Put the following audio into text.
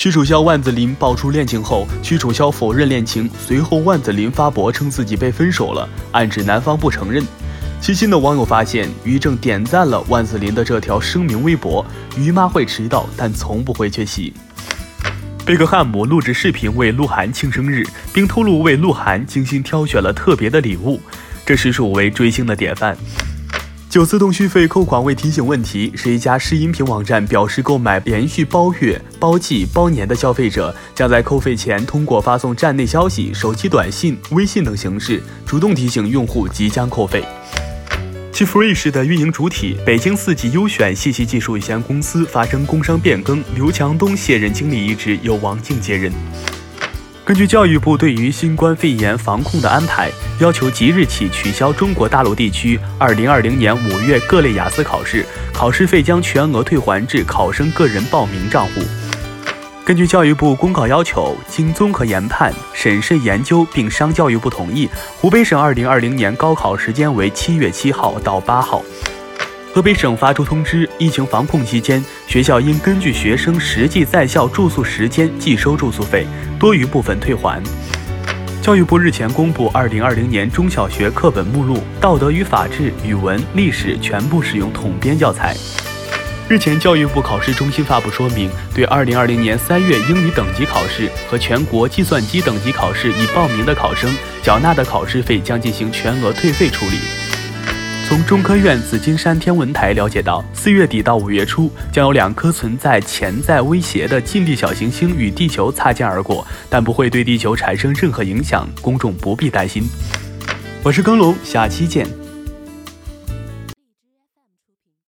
屈楚萧、万梓林爆出恋情后，屈楚萧否认恋情，随后万梓林发博称自己被分手了，暗指男方不承认。细心的网友发现，于正点赞了万梓林的这条声明微博：“于妈会迟到，但从不会缺席。”贝克汉姆录制视频为鹿晗庆生日，并透露为鹿晗精心挑选了特别的礼物，这实属为追星的典范。九自动续费扣款未提醒问题，是一家试音频网站表示，购买连续包月、包季、包年的消费者，将在扣费前通过发送站内消息、手机短信、微信等形式，主动提醒用户即将扣费。其 Free 式的运营主体北京四季优选信息技术有限公司发生工商变更，刘强东卸任经理一职，由王静接任。根据教育部对于新冠肺炎防控的安排，要求即日起取消中国大陆地区2020年5月各类雅思考试，考试费将全额退还至考生个人报名账户。根据教育部公告要求，经综合研判、审慎研究并商教育部同意，湖北省2020年高考时间为7月7号到8号。河北省发出通知，疫情防控期间，学校应根据学生实际在校住宿时间计收住宿费，多余部分退还。教育部日前公布2020年中小学课本目录，道德与法治、语文、历史全部使用统编教材。日前，教育部考试中心发布说明，对2020年三月英语等级考试和全国计算机等级考试已报名的考生，缴纳的考试费将进行全额退费处理。从中科院紫金山天文台了解到，四月底到五月初将有两颗存在潜在威胁的近地小行星与地球擦肩而过，但不会对地球产生任何影响，公众不必担心。我是耕龙，下期见。